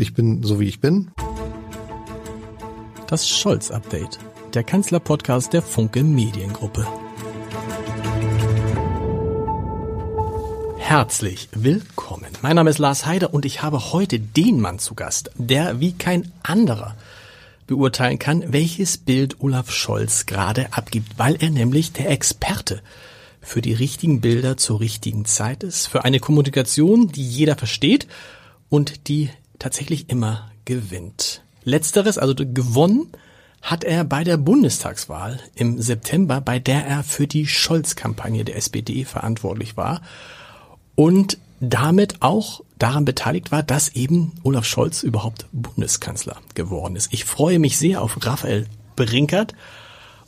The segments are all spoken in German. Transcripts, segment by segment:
Ich bin so wie ich bin. Das Scholz-Update, der Kanzler-Podcast der Funke Mediengruppe. Herzlich willkommen. Mein Name ist Lars Heider und ich habe heute den Mann zu Gast, der wie kein anderer beurteilen kann, welches Bild Olaf Scholz gerade abgibt, weil er nämlich der Experte für die richtigen Bilder zur richtigen Zeit ist, für eine Kommunikation, die jeder versteht und die tatsächlich immer gewinnt. Letzteres, also gewonnen, hat er bei der Bundestagswahl im September, bei der er für die Scholz-Kampagne der SPD verantwortlich war und damit auch daran beteiligt war, dass eben Olaf Scholz überhaupt Bundeskanzler geworden ist. Ich freue mich sehr auf Raphael Brinkert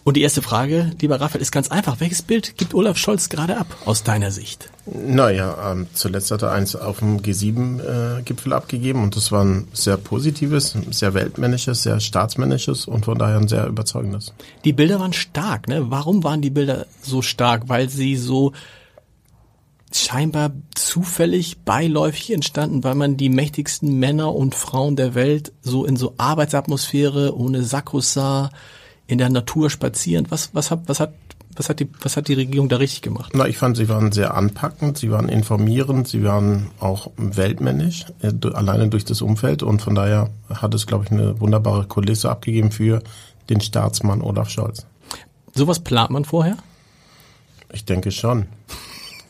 und die erste Frage, lieber Raphael, ist ganz einfach. Welches Bild gibt Olaf Scholz gerade ab, aus deiner Sicht? Naja, ähm, zuletzt hat er eins auf dem G7-Gipfel äh, abgegeben und das war ein sehr positives, sehr weltmännisches, sehr staatsmännisches und von daher ein sehr überzeugendes. Die Bilder waren stark, ne? Warum waren die Bilder so stark? Weil sie so scheinbar zufällig beiläufig entstanden, weil man die mächtigsten Männer und Frauen der Welt so in so Arbeitsatmosphäre ohne Sakko sah, in der Natur spazieren. Was, was hat, was hat, was hat die, was hat die Regierung da richtig gemacht? Na, ich fand, sie waren sehr anpackend, sie waren informierend, sie waren auch weltmännisch, äh, alleine durch das Umfeld und von daher hat es, glaube ich, eine wunderbare Kulisse abgegeben für den Staatsmann Olaf Scholz. Sowas plant man vorher? Ich denke schon.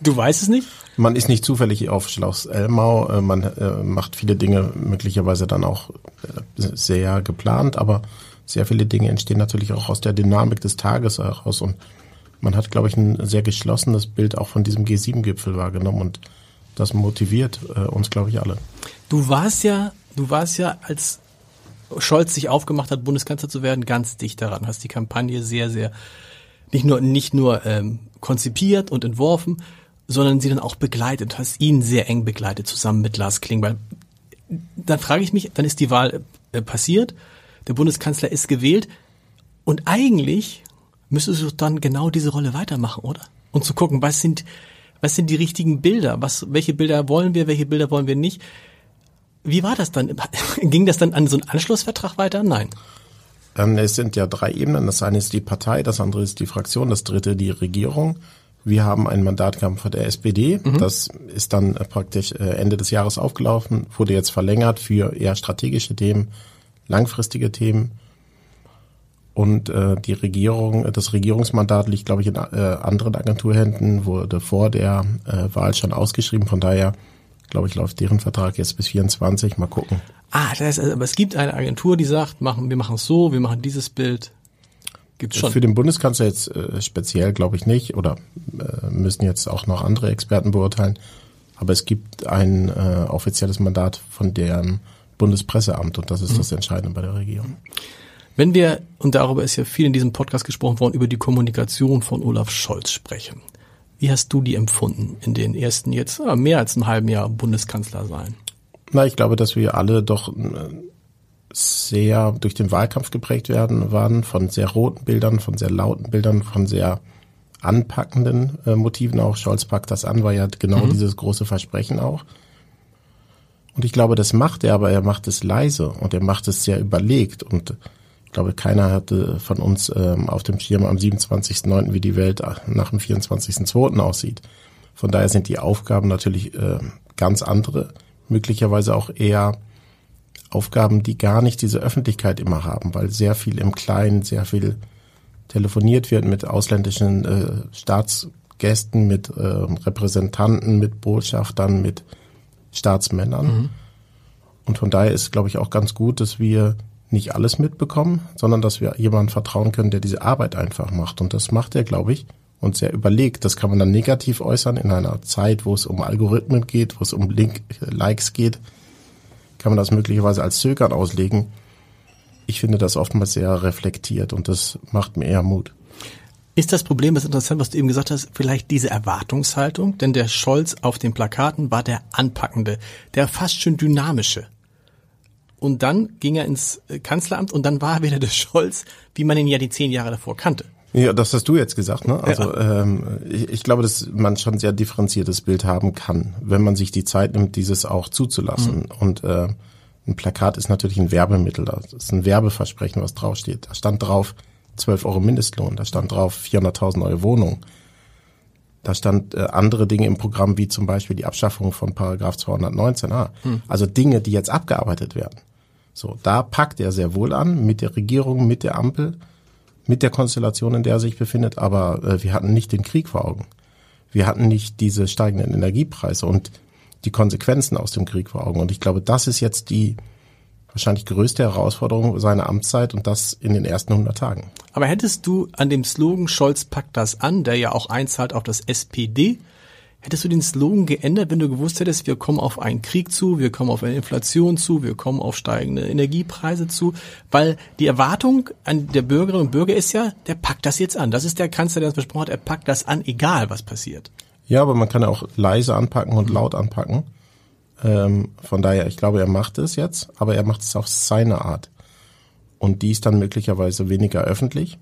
Du weißt es nicht? Man ist nicht zufällig auf Schloss Elmau, äh, man äh, macht viele Dinge möglicherweise dann auch sehr geplant, aber sehr viele Dinge entstehen natürlich auch aus der Dynamik des Tages heraus und man hat, glaube ich, ein sehr geschlossenes Bild auch von diesem G7-Gipfel wahrgenommen und das motiviert äh, uns, glaube ich, alle. Du warst ja, du warst ja, als Scholz sich aufgemacht hat, Bundeskanzler zu werden, ganz dicht daran. Hast die Kampagne sehr, sehr nicht nur nicht nur ähm, konzipiert und entworfen, sondern sie dann auch begleitet. Hast ihn sehr eng begleitet zusammen mit Lars Klingbeil. Dann frage ich mich, dann ist die Wahl äh, passiert der Bundeskanzler ist gewählt und eigentlich müsstest du dann genau diese Rolle weitermachen, oder? Und zu gucken, was sind, was sind die richtigen Bilder? Was, welche Bilder wollen wir, welche Bilder wollen wir nicht? Wie war das dann? Ging das dann an so einen Anschlussvertrag weiter? Nein. Ähm, es sind ja drei Ebenen. Das eine ist die Partei, das andere ist die Fraktion, das dritte die Regierung. Wir haben einen Mandatkampf der SPD. Mhm. Das ist dann praktisch äh, Ende des Jahres aufgelaufen, wurde jetzt verlängert für eher strategische Themen langfristige Themen. Und äh, die Regierung, das Regierungsmandat liegt, glaube ich, in äh, anderen Agenturhänden, wurde vor der äh, Wahl schon ausgeschrieben. Von daher, glaube ich, läuft deren Vertrag jetzt bis 24. Mal gucken. Ah, das heißt, aber es gibt eine Agentur, die sagt, machen, wir machen es so, wir machen dieses Bild. Gibt's schon. Für den Bundeskanzler jetzt äh, speziell, glaube ich, nicht. Oder äh, müssen jetzt auch noch andere Experten beurteilen. Aber es gibt ein äh, offizielles Mandat von deren Bundespresseamt und das ist mhm. das Entscheidende bei der Regierung. Wenn wir, und darüber ist ja viel in diesem Podcast gesprochen worden, über die Kommunikation von Olaf Scholz sprechen. Wie hast du die empfunden in den ersten jetzt ah, mehr als einem halben Jahr Bundeskanzler sein? Na, ich glaube, dass wir alle doch äh, sehr durch den Wahlkampf geprägt werden waren, von sehr roten Bildern, von sehr lauten Bildern, von sehr anpackenden äh, Motiven auch. Scholz packt das an, war ja genau mhm. dieses große Versprechen auch. Und ich glaube, das macht er, aber er macht es leise und er macht es sehr überlegt. Und ich glaube, keiner hatte von uns ähm, auf dem Schirm am 27.09., wie die Welt nach dem 24.02. aussieht. Von daher sind die Aufgaben natürlich äh, ganz andere, möglicherweise auch eher Aufgaben, die gar nicht diese Öffentlichkeit immer haben, weil sehr viel im Kleinen, sehr viel telefoniert wird mit ausländischen äh, Staatsgästen, mit äh, Repräsentanten, mit Botschaftern, mit Staatsmännern. Mhm. Und von daher ist, glaube ich, auch ganz gut, dass wir nicht alles mitbekommen, sondern dass wir jemandem vertrauen können, der diese Arbeit einfach macht. Und das macht er, glaube ich, und sehr überlegt. Das kann man dann negativ äußern in einer Zeit, wo es um Algorithmen geht, wo es um Link Likes geht, kann man das möglicherweise als Zögern auslegen. Ich finde das oftmals sehr reflektiert und das macht mir eher Mut. Ist das Problem, das ist interessant, was du eben gesagt hast, vielleicht diese Erwartungshaltung? Denn der Scholz auf den Plakaten war der anpackende, der fast schon dynamische. Und dann ging er ins äh, Kanzleramt und dann war er wieder der Scholz, wie man ihn ja die zehn Jahre davor kannte. Ja, das hast du jetzt gesagt, ne? Also ja. ähm, ich, ich glaube, dass man schon sehr differenziertes Bild haben kann, wenn man sich die Zeit nimmt, dieses auch zuzulassen. Mhm. Und äh, Ein Plakat ist natürlich ein Werbemittel, das ist ein Werbeversprechen, was draufsteht. Da stand drauf 12 Euro Mindestlohn, da stand drauf 400.000 neue Wohnungen. Da stand äh, andere Dinge im Programm, wie zum Beispiel die Abschaffung von Paragraph 219a. Hm. Also Dinge, die jetzt abgearbeitet werden. So, da packt er sehr wohl an mit der Regierung, mit der Ampel, mit der Konstellation, in der er sich befindet. Aber äh, wir hatten nicht den Krieg vor Augen. Wir hatten nicht diese steigenden Energiepreise und die Konsequenzen aus dem Krieg vor Augen. Und ich glaube, das ist jetzt die wahrscheinlich größte Herausforderung seiner Amtszeit und das in den ersten 100 Tagen. Aber hättest du an dem Slogan Scholz packt das an, der ja auch einzahlt auf das SPD, hättest du den Slogan geändert, wenn du gewusst hättest, wir kommen auf einen Krieg zu, wir kommen auf eine Inflation zu, wir kommen auf steigende Energiepreise zu, weil die Erwartung an der Bürgerinnen und Bürger ist ja, der packt das jetzt an. Das ist der Kanzler, der das besprochen hat, er packt das an, egal was passiert. Ja, aber man kann ja auch leise anpacken und laut anpacken. Ähm, von daher, ich glaube, er macht es jetzt, aber er macht es auf seine Art. Und die ist dann möglicherweise weniger öffentlich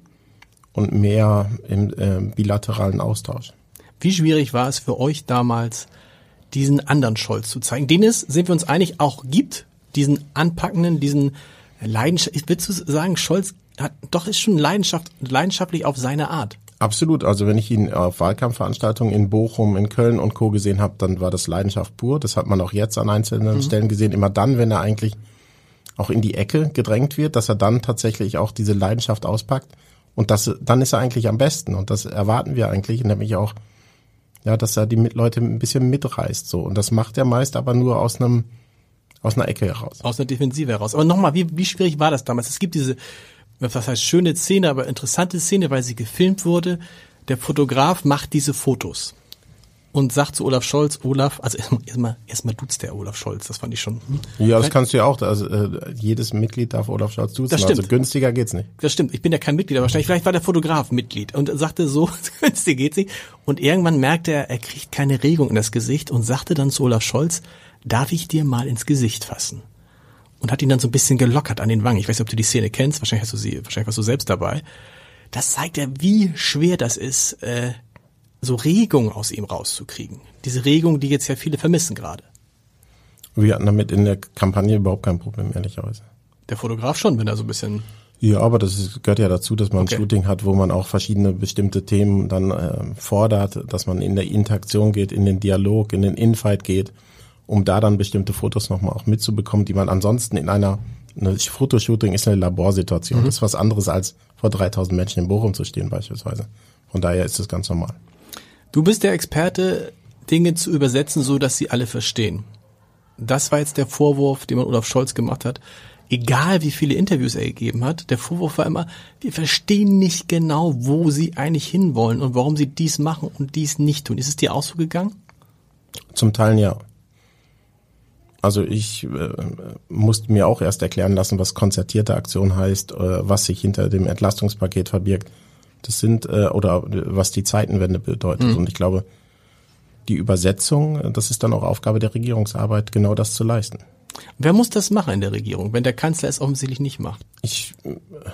und mehr im äh, bilateralen Austausch. Wie schwierig war es für euch damals, diesen anderen Scholz zu zeigen, den es, sind wir uns einig, auch gibt, diesen anpackenden, diesen Leidenschaft, willst du sagen, Scholz hat, doch ist schon Leidenschaft, leidenschaftlich auf seine Art. Absolut. Also wenn ich ihn auf Wahlkampfveranstaltungen in Bochum, in Köln und Co. gesehen habe, dann war das Leidenschaft pur. Das hat man auch jetzt an einzelnen mhm. Stellen gesehen. Immer dann, wenn er eigentlich auch in die Ecke gedrängt wird, dass er dann tatsächlich auch diese Leidenschaft auspackt. Und das, dann ist er eigentlich am besten. Und das erwarten wir eigentlich, nämlich auch, ja, dass er die Leute ein bisschen mitreißt. So. Und das macht er meist aber nur aus einem, aus einer Ecke heraus. Aus einer Defensive heraus. Aber nochmal, wie, wie schwierig war das damals? Es gibt diese was heißt schöne Szene, aber interessante Szene, weil sie gefilmt wurde. Der Fotograf macht diese Fotos und sagt zu Olaf Scholz, Olaf, also erstmal erstmal erstmal duzt der Olaf Scholz, das fand ich schon. Hm. Ja, das kannst du ja auch, also äh, jedes Mitglied darf Olaf Scholz duzen, das stimmt. also günstiger geht's nicht. Das stimmt, ich bin ja kein Mitglied, aber wahrscheinlich vielleicht war der Fotograf Mitglied und sagte so, günstiger geht's nicht und irgendwann merkte er, er kriegt keine Regung in das Gesicht und sagte dann zu Olaf Scholz, darf ich dir mal ins Gesicht fassen? Und hat ihn dann so ein bisschen gelockert an den Wangen. Ich weiß nicht, ob du die Szene kennst, wahrscheinlich hast du sie, wahrscheinlich warst du selbst dabei. Das zeigt ja, wie schwer das ist, äh, so Regung aus ihm rauszukriegen. Diese Regung, die jetzt ja viele vermissen gerade. Wir hatten damit in der Kampagne überhaupt kein Problem, ehrlicherweise. Der Fotograf schon, wenn er so ein bisschen ja, aber das ist, gehört ja dazu, dass man okay. ein Shooting hat, wo man auch verschiedene bestimmte Themen dann äh, fordert, dass man in der Interaktion geht, in den Dialog, in den Infight geht um da dann bestimmte Fotos nochmal auch mitzubekommen, die man ansonsten in einer, eine Fotoshooting ist eine Laborsituation. Mhm. Das ist was anderes als vor 3000 Menschen in Bochum zu stehen beispielsweise. Von daher ist das ganz normal. Du bist der Experte, Dinge zu übersetzen, so dass sie alle verstehen. Das war jetzt der Vorwurf, den man Olaf Scholz gemacht hat. Egal wie viele Interviews er gegeben hat, der Vorwurf war immer, wir verstehen nicht genau, wo sie eigentlich hinwollen und warum sie dies machen und dies nicht tun. Ist es dir auch so gegangen? Zum Teil ja. Also ich äh, musste mir auch erst erklären lassen, was konzertierte Aktion heißt, äh, was sich hinter dem Entlastungspaket verbirgt. Das sind äh, oder was die Zeitenwende bedeutet. Mhm. Und ich glaube, die Übersetzung, das ist dann auch Aufgabe der Regierungsarbeit, genau das zu leisten. Wer muss das machen in der Regierung, wenn der Kanzler es offensichtlich nicht macht? Ich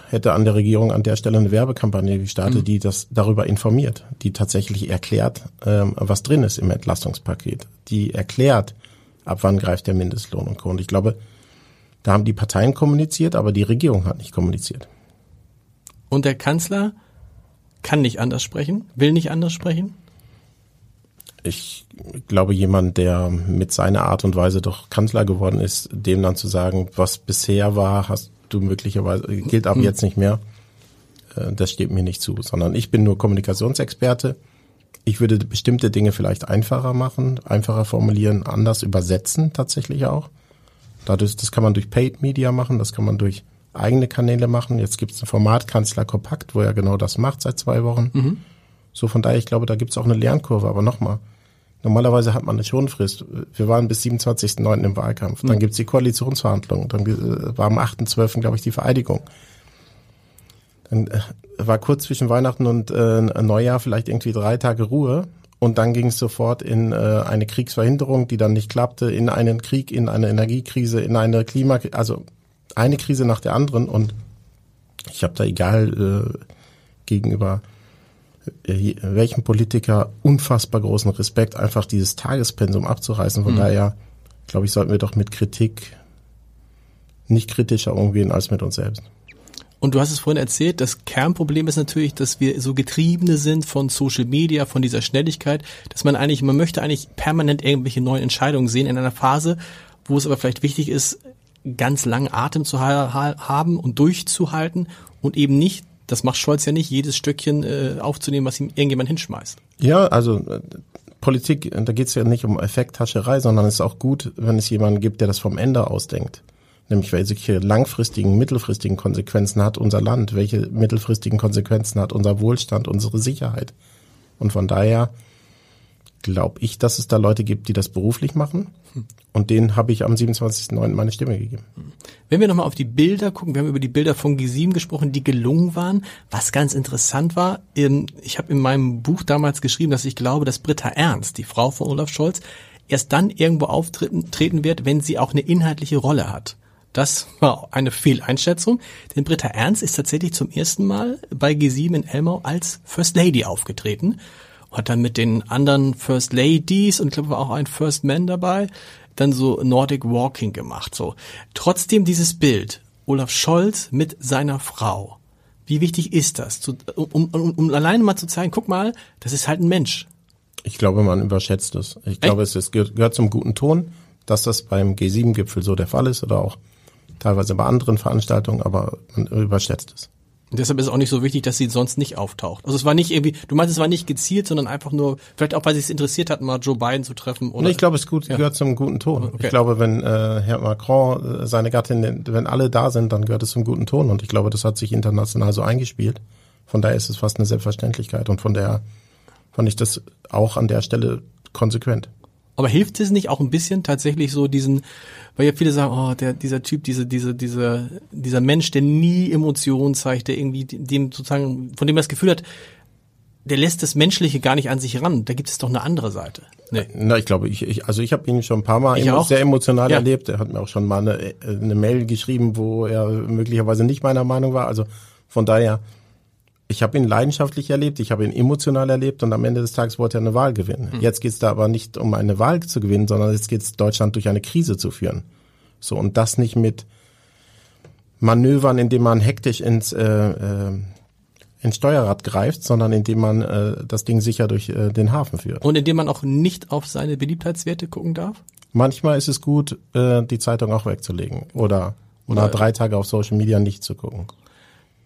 hätte an der Regierung an der Stelle eine Werbekampagne gestartet, mhm. die das darüber informiert, die tatsächlich erklärt, ähm, was drin ist im Entlastungspaket, die erklärt, ab wann greift der Mindestlohn und Co. Und ich glaube, da haben die Parteien kommuniziert, aber die Regierung hat nicht kommuniziert. Und der Kanzler kann nicht anders sprechen, will nicht anders sprechen? Ich glaube, jemand, der mit seiner Art und Weise doch Kanzler geworden ist, dem dann zu sagen, was bisher war, hast du möglicherweise, gilt aber hm. jetzt nicht mehr, äh, das steht mir nicht zu, sondern ich bin nur Kommunikationsexperte ich würde bestimmte Dinge vielleicht einfacher machen, einfacher formulieren, anders übersetzen tatsächlich auch. Dadurch, das kann man durch Paid Media machen, das kann man durch eigene Kanäle machen. Jetzt gibt es ein Format Kanzler Kompakt, wo er genau das macht seit zwei Wochen. Mhm. So von daher, ich glaube, da gibt es auch eine Lernkurve. Aber nochmal, normalerweise hat man eine Schonfrist. Wir waren bis 27.09. im Wahlkampf. Dann mhm. gibt es die Koalitionsverhandlungen. Dann äh, war am 8.12. glaube ich die Vereidigung. Dann äh, war kurz zwischen Weihnachten und äh, Neujahr vielleicht irgendwie drei Tage Ruhe. Und dann ging es sofort in äh, eine Kriegsverhinderung, die dann nicht klappte, in einen Krieg, in eine Energiekrise, in eine Klima, also eine Krise nach der anderen. Und ich habe da egal äh, gegenüber äh, welchem Politiker unfassbar großen Respekt, einfach dieses Tagespensum abzureißen. Von mhm. daher, glaube ich, sollten wir doch mit Kritik nicht kritischer umgehen als mit uns selbst. Und du hast es vorhin erzählt, das Kernproblem ist natürlich, dass wir so getriebene sind von Social Media, von dieser Schnelligkeit, dass man eigentlich, man möchte eigentlich permanent irgendwelche neuen Entscheidungen sehen in einer Phase, wo es aber vielleicht wichtig ist, ganz langen Atem zu ha haben und durchzuhalten und eben nicht, das macht Scholz ja nicht, jedes Stückchen äh, aufzunehmen, was ihm irgendjemand hinschmeißt. Ja, also äh, Politik, da geht es ja nicht um Effekthascherei, sondern es ist auch gut, wenn es jemanden gibt, der das vom Ende ausdenkt nämlich welche langfristigen, mittelfristigen Konsequenzen hat unser Land, welche mittelfristigen Konsequenzen hat unser Wohlstand, unsere Sicherheit. Und von daher glaube ich, dass es da Leute gibt, die das beruflich machen. Und denen habe ich am 27.09. meine Stimme gegeben. Wenn wir nochmal auf die Bilder gucken, wir haben über die Bilder von G7 gesprochen, die gelungen waren. Was ganz interessant war, ich habe in meinem Buch damals geschrieben, dass ich glaube, dass Britta Ernst, die Frau von Olaf Scholz, erst dann irgendwo auftreten wird, wenn sie auch eine inhaltliche Rolle hat. Das war eine Fehleinschätzung, denn Britta Ernst ist tatsächlich zum ersten Mal bei G7 in Elmau als First Lady aufgetreten und hat dann mit den anderen First Ladies und ich glaube auch ein First Man dabei dann so Nordic Walking gemacht. So trotzdem dieses Bild Olaf Scholz mit seiner Frau. Wie wichtig ist das, zu, um, um, um alleine mal zu zeigen, guck mal, das ist halt ein Mensch. Ich glaube, man überschätzt es. Ich glaube, Echt? es, es gehört zum guten Ton, dass das beim G7-Gipfel so der Fall ist oder auch teilweise bei anderen Veranstaltungen, aber man überschätzt es. Und deshalb ist es auch nicht so wichtig, dass sie sonst nicht auftaucht. Also es war nicht irgendwie, du meinst, es war nicht gezielt, sondern einfach nur, vielleicht auch, weil sie es interessiert hat, mal Joe Biden zu treffen. Oder? Nee, ich glaube, es gut, ja. gehört zum guten Ton. Okay. Ich glaube, wenn äh, Herr Macron, äh, seine Gattin, wenn alle da sind, dann gehört es zum guten Ton. Und ich glaube, das hat sich international so eingespielt. Von daher ist es fast eine Selbstverständlichkeit. Und von daher fand ich das auch an der Stelle konsequent. Aber hilft es nicht auch ein bisschen tatsächlich so diesen, weil ja viele sagen, oh, der, dieser Typ, diese, diese, dieser, dieser Mensch, der nie Emotionen zeigt, der irgendwie dem sozusagen, von dem er das Gefühl hat, der lässt das Menschliche gar nicht an sich ran. Da gibt es doch eine andere Seite. Nee. Na, ich glaube, ich, ich also ich habe ihn schon ein paar Mal sehr emotional ja. erlebt. Er hat mir auch schon mal eine, eine Mail geschrieben, wo er möglicherweise nicht meiner Meinung war. Also von daher, ich habe ihn leidenschaftlich erlebt, ich habe ihn emotional erlebt und am Ende des Tages wollte er eine Wahl gewinnen. Mhm. Jetzt geht es da aber nicht um eine Wahl zu gewinnen, sondern jetzt geht es Deutschland durch eine Krise zu führen. So und das nicht mit Manövern, indem man hektisch ins äh, äh, ins Steuerrad greift, sondern indem man äh, das Ding sicher durch äh, den Hafen führt. Und indem man auch nicht auf seine Beliebtheitswerte gucken darf? Manchmal ist es gut, äh, die Zeitung auch wegzulegen oder, oder drei Tage auf Social Media nicht zu gucken.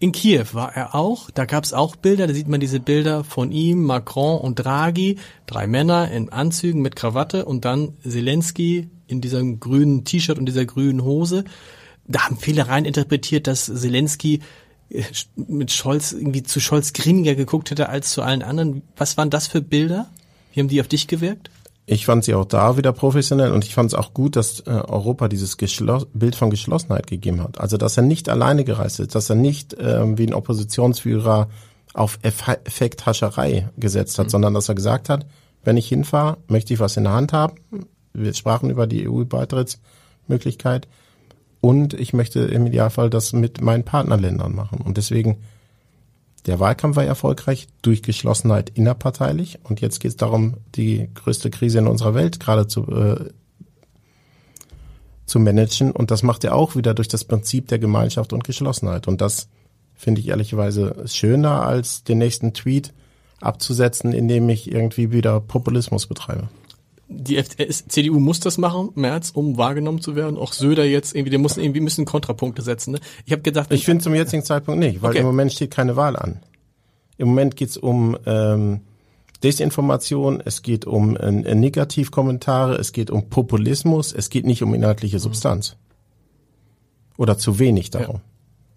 In Kiew war er auch. Da gab es auch Bilder. Da sieht man diese Bilder von ihm, Macron und Draghi. Drei Männer in Anzügen mit Krawatte und dann Zelensky in diesem grünen T-Shirt und dieser grünen Hose. Da haben viele rein interpretiert, dass Zelensky äh, mit Scholz irgendwie zu Scholz grimmiger geguckt hätte als zu allen anderen. Was waren das für Bilder? Wie haben die auf dich gewirkt? Ich fand sie auch da wieder professionell und ich fand es auch gut, dass äh, Europa dieses Geschloss Bild von Geschlossenheit gegeben hat. Also dass er nicht alleine gereist ist, dass er nicht äh, wie ein Oppositionsführer auf Effekthascherei gesetzt hat, mhm. sondern dass er gesagt hat, wenn ich hinfahre, möchte ich was in der Hand haben. Wir sprachen über die EU-Beitrittsmöglichkeit und ich möchte im Idealfall das mit meinen Partnerländern machen. Und deswegen der Wahlkampf war erfolgreich durch Geschlossenheit innerparteilich. Und jetzt geht es darum, die größte Krise in unserer Welt gerade zu, äh, zu managen. Und das macht er auch wieder durch das Prinzip der Gemeinschaft und Geschlossenheit. Und das finde ich ehrlicherweise schöner als den nächsten Tweet abzusetzen, indem ich irgendwie wieder Populismus betreibe die CDU muss das machen, März, um wahrgenommen zu werden. Auch Söder jetzt irgendwie, der muss irgendwie müssen Kontrapunkte setzen. Ne? Ich habe gedacht, ich finde zum jetzigen Zeitpunkt nicht, weil okay. im Moment steht keine Wahl an. Im Moment geht's um ähm, Desinformation, es geht um äh, Negativkommentare, es geht um Populismus, es geht nicht um inhaltliche Substanz. Oder zu wenig darum. Ja.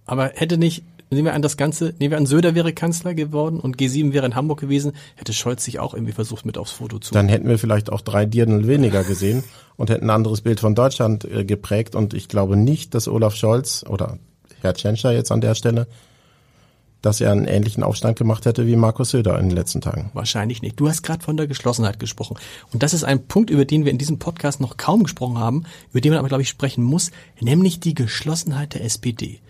Aber hätte nicht Nehmen wir an, das Ganze, nehmen wir an, Söder wäre Kanzler geworden und G7 wäre in Hamburg gewesen, hätte Scholz sich auch irgendwie versucht, mit aufs Foto zu. Dann hätten wir vielleicht auch drei Dirndl weniger gesehen und hätten ein anderes Bild von Deutschland äh, geprägt. Und ich glaube nicht, dass Olaf Scholz oder Herr Tschentscher jetzt an der Stelle, dass er einen ähnlichen Aufstand gemacht hätte wie Markus Söder in den letzten Tagen. Wahrscheinlich nicht. Du hast gerade von der Geschlossenheit gesprochen. Und das ist ein Punkt, über den wir in diesem Podcast noch kaum gesprochen haben, über den man aber, glaube ich, sprechen muss, nämlich die Geschlossenheit der SPD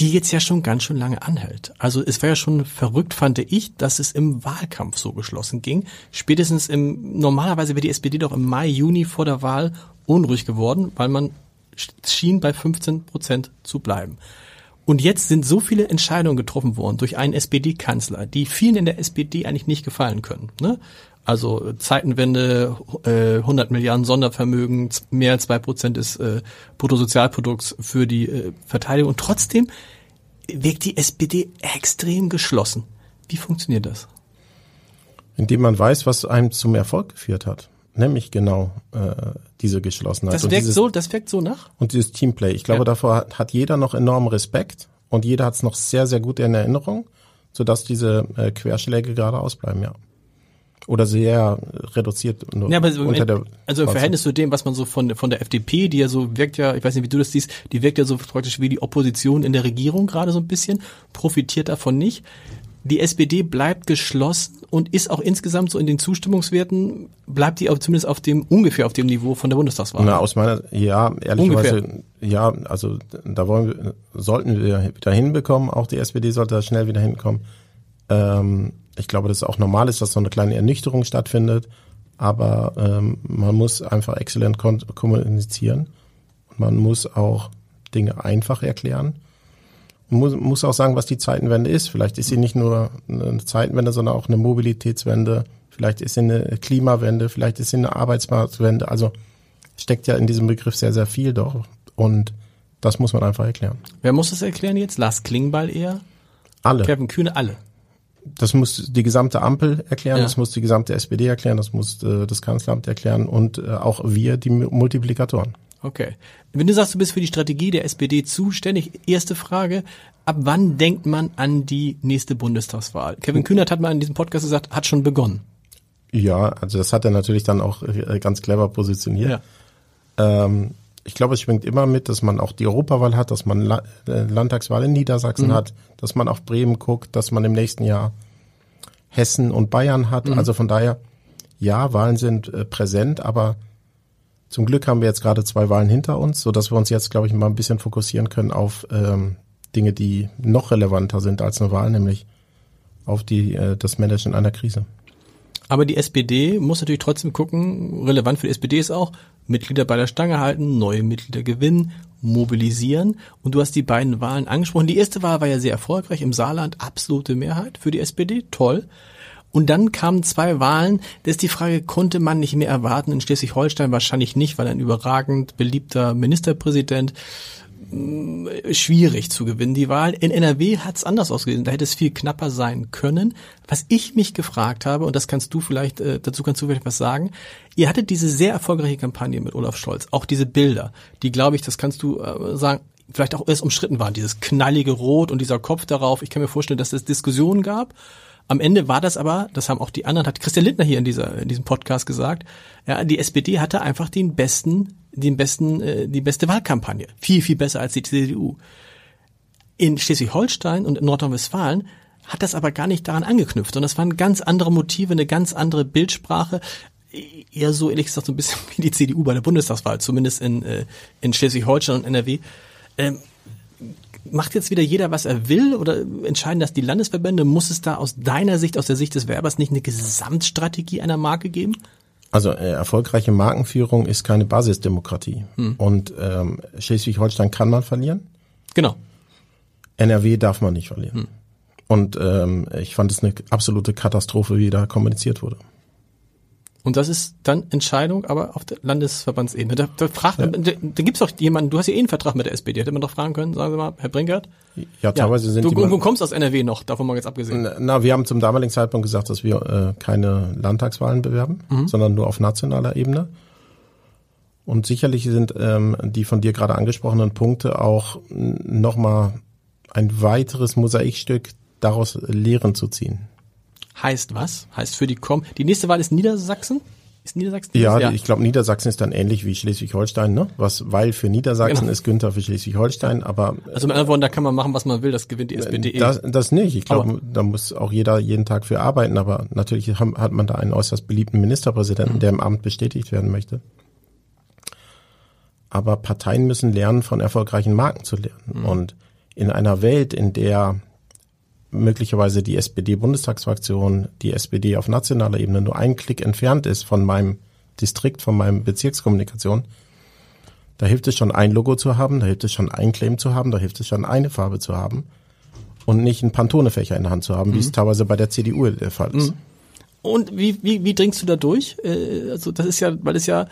die jetzt ja schon ganz schön lange anhält. Also es war ja schon verrückt, fand ich, dass es im Wahlkampf so geschlossen ging. Spätestens im, normalerweise wäre die SPD doch im Mai, Juni vor der Wahl unruhig geworden, weil man schien bei 15 Prozent zu bleiben. Und jetzt sind so viele Entscheidungen getroffen worden durch einen SPD-Kanzler, die vielen in der SPD eigentlich nicht gefallen können. Ne? Also Zeitenwende, äh, 100 Milliarden Sondervermögen, mehr als zwei Prozent des äh, Bruttosozialprodukts für die äh, Verteidigung. Und trotzdem wirkt die SPD extrem geschlossen. Wie funktioniert das? Indem man weiß, was einem zum Erfolg geführt hat. Nämlich genau äh, diese Geschlossenheit. Das wirkt dieses, so, das wirkt so nach? Und dieses Teamplay. Ich glaube, Ja. davor hat, hat jeder noch enormen Respekt und jeder hat es noch sehr, sehr gut in Erinnerung, sodass diese äh, Querschläge gerade ausbleiben, ja. Oder sehr reduziert nur Ja, aber so unter der also im. Verhältnis zu dem, was man so von, von der FDP, die ja so wirkt ja, ich weiß nicht, wie du das siehst, die wirkt ja so praktisch wie die Opposition in der Regierung gerade so ein bisschen, profitiert davon nicht. Die SPD bleibt geschlossen und ist auch insgesamt so in den Zustimmungswerten, bleibt die auch zumindest auf dem, ungefähr auf dem Niveau von der Bundestagswahl. Na, aus meiner, ja, ehrlicherweise, ja, also da wollen wir, sollten wir wieder hinbekommen, auch die SPD sollte da schnell wieder hinkommen. Ähm, ich glaube, dass es auch normal ist, dass so eine kleine Ernüchterung stattfindet, aber ähm, man muss einfach exzellent kommunizieren und man muss auch Dinge einfach erklären. Man muss, muss auch sagen, was die Zeitenwende ist. Vielleicht ist sie nicht nur eine Zeitenwende, sondern auch eine Mobilitätswende. Vielleicht ist sie eine Klimawende, vielleicht ist sie eine Arbeitsmarktwende. Also steckt ja in diesem Begriff sehr, sehr viel doch. Und das muss man einfach erklären. Wer muss das erklären jetzt? Lars Klingbeil eher? Alle. Kevin Kühne? Alle. Das muss die gesamte Ampel erklären, Ja. das muss die gesamte SPD erklären, das muss äh, das Kanzleramt erklären und äh, auch wir, die Mu- Multiplikatoren. Okay. Wenn du sagst, du bist für die Strategie der SPD zuständig, erste Frage, ab wann denkt man an die nächste Bundestagswahl? Kevin Kühnert hat mal in diesem Podcast gesagt, hat schon begonnen. Ja, also das hat er natürlich dann auch äh, ganz clever positioniert. Ja. Ähm, ich glaube, es schwingt immer mit, dass man auch die Europawahl hat, dass man La äh, Landtagswahl in Niedersachsen hat, dass man auf Bremen guckt, dass man im nächsten Jahr Hessen und Bayern hat. Also von daher, ja, Wahlen sind äh, präsent, aber zum Glück haben wir jetzt gerade zwei Wahlen hinter uns, so dass wir uns jetzt, glaube ich, mal ein bisschen fokussieren können auf ähm, Dinge, die noch relevanter sind als eine Wahl, nämlich auf die äh, das Managen einer Krise. Aber die SPD muss natürlich trotzdem gucken, relevant für die SPD ist auch, Mitglieder bei der Stange halten, neue Mitglieder gewinnen, mobilisieren. Und du hast die beiden Wahlen angesprochen. Die erste Wahl war ja sehr erfolgreich im Saarland, absolute Mehrheit für die SPD, toll. Und dann kamen zwei Wahlen, da ist die Frage, konnte man nicht mehr erwarten? In Schleswig-Holstein wahrscheinlich nicht, weil ein überragend beliebter Ministerpräsident schwierig zu gewinnen, die Wahl. In NRW hat es anders ausgesehen. Da hätte es viel knapper sein können. Was ich mich gefragt habe, und das kannst du vielleicht, äh, dazu kannst du vielleicht was sagen, ihr hattet diese sehr erfolgreiche Kampagne mit Olaf Scholz, auch diese Bilder, die, glaube ich, das kannst du äh, sagen, vielleicht auch erst umstritten waren, dieses knallige Rot und dieser Kopf darauf. Ich kann mir vorstellen, dass es Diskussionen gab. Am Ende war das aber, das haben auch die anderen, hat Christian Lindner hier in dieser in diesem Podcast gesagt, ja, die SPD hatte einfach den besten, den besten, äh, die beste Wahlkampagne, viel viel besser als die CDU. In Schleswig-Holstein und in Nordrhein-Westfalen hat das aber gar nicht daran angeknüpft, sondern das waren ganz andere Motive, eine ganz andere Bildsprache, eher so ehrlich gesagt so ein bisschen wie die CDU bei der Bundestagswahl, zumindest in äh, in Schleswig-Holstein und NRW. Ähm, macht jetzt wieder jeder, was er will oder entscheiden das die Landesverbände? Muss es da aus deiner Sicht, aus der Sicht des Werbers nicht eine Gesamtstrategie einer Marke geben? Also äh, erfolgreiche Markenführung ist keine Basisdemokratie. Und ähm, Schleswig-Holstein kann man verlieren, Genau. NRW darf man nicht verlieren. Und ähm, ich fand es eine absolute Katastrophe, wie da kommuniziert wurde. Und das ist dann Entscheidung, aber auf der Landesverbandsebene. Da, da, fragt, da, da gibt's doch jemanden, du hast ja eh einen Vertrag mit der SPD, hätte man doch fragen können, sagen Sie mal, Herr Brinkert. Ja, teilweise sind du, die du kommst aus NRW noch, davon mal jetzt abgesehen. Na, wir haben zum damaligen Zeitpunkt gesagt, dass wir äh, keine Landtagswahlen bewerben, sondern nur auf nationaler Ebene. Und sicherlich sind ähm, die von dir gerade angesprochenen Punkte auch nochmal ein weiteres Mosaikstück daraus Lehren zu ziehen. Heißt was? Heißt für die Kom die nächste Wahl ist Niedersachsen? Ist Niedersachsen? Ja, ich glaube, Niedersachsen ist dann ähnlich wie Schleswig-Holstein, ne? Was, weil für Niedersachsen Genau. ist Günther für Schleswig-Holstein, aber Also mit anderen Worten, da kann man machen, was man will, das gewinnt die SPD. eh. das, das nicht. Ich glaube, da muss auch jeder jeden Tag für arbeiten, aber natürlich hat man da einen äußerst beliebten Ministerpräsidenten, der im Amt bestätigt werden möchte. Aber Parteien müssen lernen, von erfolgreichen Marken zu lernen. Und in einer Welt, in der möglicherweise die SPD-Bundestagsfraktion, die SPD auf nationaler Ebene nur einen Klick entfernt ist von meinem Distrikt, von meinem Bezirkskommunikation, Da hilft es schon, ein Logo zu haben, da hilft es schon, ein Claim zu haben, da hilft es schon, eine Farbe zu haben und nicht einen Pantone-Fächer in der Hand zu haben, mhm. wie es teilweise bei der CDU der Fall ist. Mhm. Und wie, wie, wie dringst du da durch? Äh, also das ist ja, weil es ja,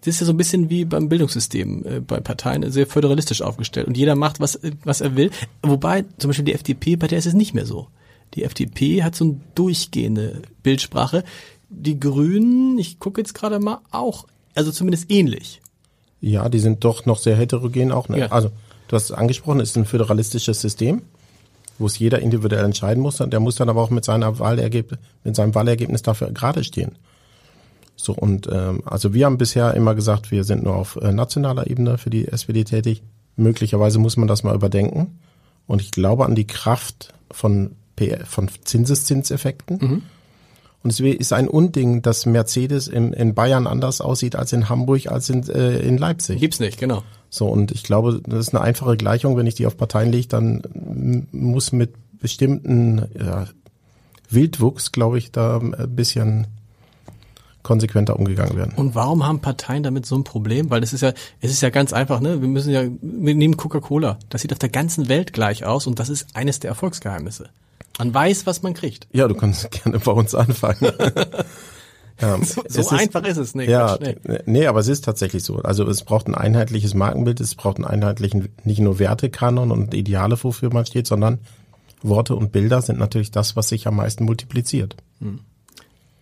das ist ja so ein bisschen wie beim Bildungssystem äh, bei Parteien sehr föderalistisch aufgestellt und jeder macht, was, was er will. Wobei zum Beispiel die FDP, bei der ist es nicht mehr so. Die FDP hat so eine durchgehende Bildsprache. Die Grünen, ich gucke jetzt gerade mal, auch, also zumindest ähnlich. Ja, die sind doch noch sehr heterogen auch. Ne? Ja. Also du hast es angesprochen, es ist ein föderalistisches System, wo es jeder individuell entscheiden muss. Der muss dann aber auch mit seiner Wahlergebnis, mit seinem Wahlergebnis dafür gerade stehen. So und ähm, also wir haben bisher immer gesagt, wir sind nur auf äh, nationaler Ebene für die SPD tätig. Möglicherweise muss man das mal überdenken. Und ich glaube an die Kraft von, von Zinseszinseffekten. Mhm. Und es ist ein Unding, dass Mercedes in, in Bayern anders aussieht als in Hamburg, als in, äh, in Leipzig. Gibt's nicht, genau. So, und ich glaube, das ist eine einfache Gleichung. Wenn ich die auf Parteien lege, dann muss mit bestimmten ja, Wildwuchs, glaube ich, da ein bisschen konsequenter umgegangen werden. Und warum haben Parteien damit so ein Problem? Weil es ist ja, es ist ja ganz einfach, ne? Wir müssen ja, wir nehmen Coca-Cola. Das sieht auf der ganzen Welt gleich aus und das ist eines der Erfolgsgeheimnisse. Man weiß, was man kriegt. Ja, du kannst gerne bei uns anfangen. ja, so, so ist, einfach ist es nicht. Ja, nee, aber es ist tatsächlich so. Also es braucht ein einheitliches Markenbild, es braucht einen einheitlichen, nicht nur Wertekanon und Ideale, wofür man steht, sondern Worte und Bilder sind natürlich das, was sich am meisten multipliziert. Hm.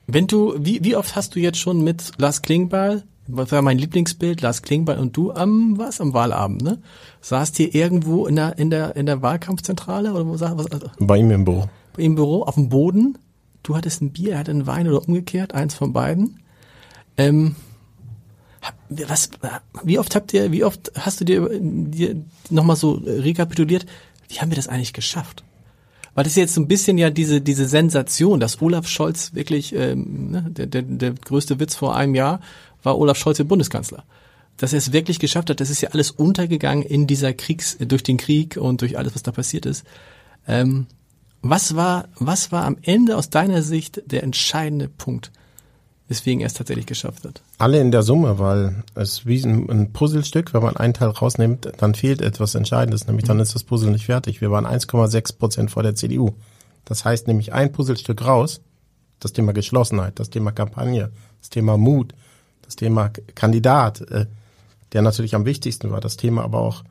Wenn du, wie, wie oft hast du jetzt schon mit Lars Klingbeil was war mein Lieblingsbild, Lars Klingbeil und du am was am Wahlabend, ne? Saßt ihr irgendwo in der in der in der Wahlkampfzentrale oder wo was, also, Bei ihm im Büro. Bei ihm im Büro auf dem Boden. Du hattest ein Bier, er hatte einen Wein oder umgekehrt, eins von beiden. Ähm, was wie oft habt ihr wie oft hast du dir, dir noch mal so rekapituliert, wie haben wir das eigentlich geschafft? Weil das ist jetzt so ein bisschen ja diese diese Sensation, dass Olaf Scholz wirklich ähm, ne, der, der, der größte Witz vor einem Jahr war Olaf Scholz der Bundeskanzler. Dass er es wirklich geschafft hat, das ist ja alles untergegangen in dieser Kriegs, durch den Krieg und durch alles, was da passiert ist. Ähm, was war, was war am Ende aus deiner Sicht der entscheidende Punkt, weswegen er es tatsächlich geschafft hat? Alle in der Summe, weil es wie ein, Puzzlestück, wenn man einen Teil rausnimmt, dann fehlt etwas Entscheidendes, nämlich dann mhm. ist das Puzzle nicht fertig. Wir waren 1,6 Prozent vor der CDU. Das heißt nämlich ein Puzzlestück raus, das Thema Geschlossenheit, das Thema Kampagne, das Thema Mut, das Thema Kandidat, äh, der natürlich am wichtigsten war, das Thema aber auch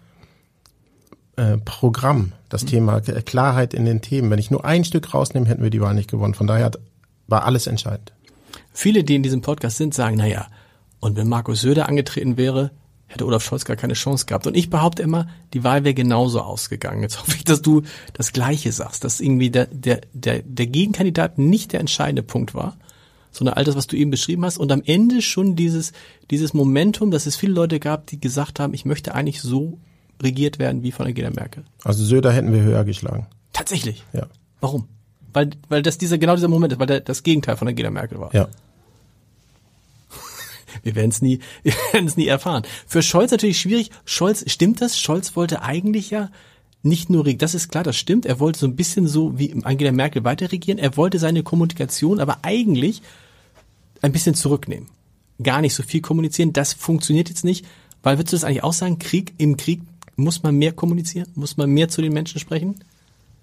äh, Programm, das mhm. Thema Klarheit in den Themen. Wenn ich nur ein Stück rausnehme, hätten wir die Wahl nicht gewonnen. Von daher war alles entscheidend. Viele, die in diesem Podcast sind, sagen, na ja, und wenn Markus Söder angetreten wäre, hätte Olaf Scholz gar keine Chance gehabt. Und ich behaupte immer, die Wahl wäre genauso ausgegangen. Jetzt hoffe ich, dass du das Gleiche sagst, dass irgendwie der, der, der, der Gegenkandidat nicht der entscheidende Punkt war, sondern all das, was du eben beschrieben hast und am Ende schon dieses, dieses Momentum, dass es viele Leute gab, die gesagt haben, ich möchte eigentlich so regiert werden wie von Angela Merkel. Also Söder hätten wir höher geschlagen. Tatsächlich? Ja. Warum? Weil, weil das dieser, genau dieser Moment ist, weil der, das Gegenteil von Angela Merkel war. Ja. Wir werden es nie, wir werden es nie erfahren. Für Scholz natürlich schwierig. Scholz, stimmt das? Scholz wollte eigentlich ja nicht nur, das ist klar, das stimmt. Er wollte so ein bisschen so wie Angela Merkel weiter regieren. Er wollte seine Kommunikation aber eigentlich ein bisschen zurücknehmen. Gar nicht so viel kommunizieren. Das funktioniert jetzt nicht. Weil würdest du das eigentlich auch sagen? Krieg, im Krieg muss man mehr kommunizieren? Muss man mehr zu den Menschen sprechen?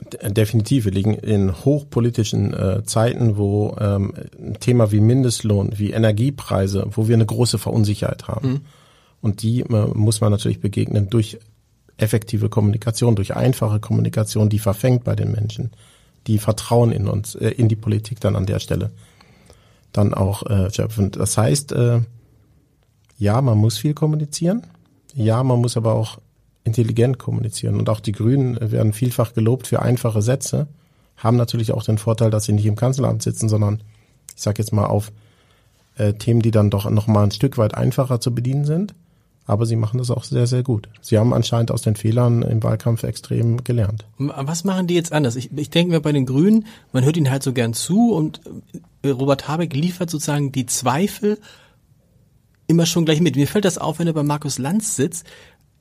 Definitiv. Wir liegen in hochpolitischen äh, Zeiten, wo ähm, ein Thema wie Mindestlohn, wie Energiepreise, wo wir eine große Verunsicherheit haben. Mhm. Und die äh, muss man natürlich begegnen durch effektive Kommunikation, durch einfache Kommunikation, die verfängt bei den Menschen, die Vertrauen in uns, äh, in die Politik dann an der Stelle dann auch äh, schöpfen. Das heißt, äh, ja, man muss viel kommunizieren. Ja, man muss aber auch intelligent kommunizieren. Und auch die Grünen werden vielfach gelobt für einfache Sätze, haben natürlich auch den Vorteil, dass sie nicht im Kanzleramt sitzen, sondern ich sage jetzt mal auf äh, Themen, die dann doch noch mal ein Stück weit einfacher zu bedienen sind. Aber sie machen das auch sehr, sehr gut. Sie haben anscheinend aus den Fehlern im Wahlkampf extrem gelernt. Was machen die jetzt anders? Ich, ich denke mir bei den Grünen, man hört ihnen halt so gern zu und äh, Robert Habeck liefert sozusagen die Zweifel immer schon gleich mit. Mir fällt das auf, wenn er bei Markus Lanz sitzt.